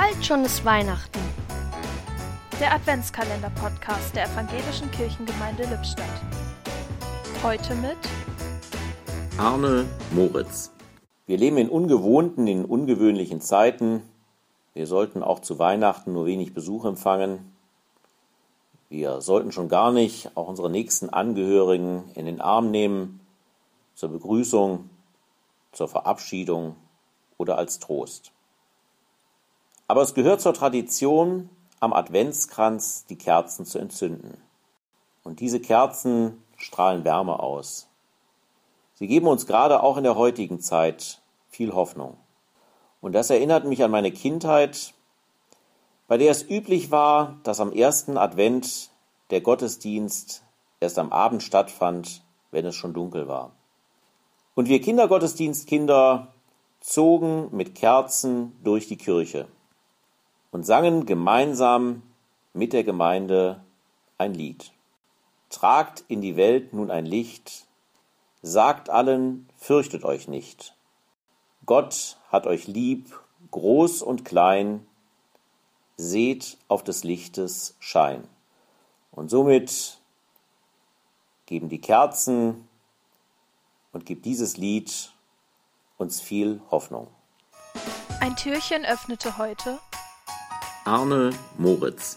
Bald schon ist Weihnachten. Der Adventskalender-Podcast der Evangelischen Kirchengemeinde Lippstadt. Heute mit Arne Moritz. Wir leben in ungewohnten, in ungewöhnlichen Zeiten. Wir sollten auch zu Weihnachten nur wenig Besuch empfangen. Wir sollten schon gar nicht auch unsere nächsten Angehörigen in den Arm nehmen zur Begrüßung, zur Verabschiedung oder als Trost. Aber es gehört zur Tradition, am Adventskranz die Kerzen zu entzünden. Und diese Kerzen strahlen Wärme aus. Sie geben uns gerade auch in der heutigen Zeit viel Hoffnung. Und das erinnert mich an meine Kindheit, bei der es üblich war, dass am ersten Advent der Gottesdienst erst am Abend stattfand, wenn es schon dunkel war. Und wir Kindergottesdienstkinder zogen mit Kerzen durch die Kirche und sangen gemeinsam mit der Gemeinde ein Lied. Tragt in die Welt nun ein Licht, sagt allen, fürchtet euch nicht. Gott hat euch lieb, groß und klein, seht auf des Lichtes Schein. Und somit geben die Kerzen und gibt dieses Lied uns viel Hoffnung. Ein Türchen öffnete heute Arne Moritz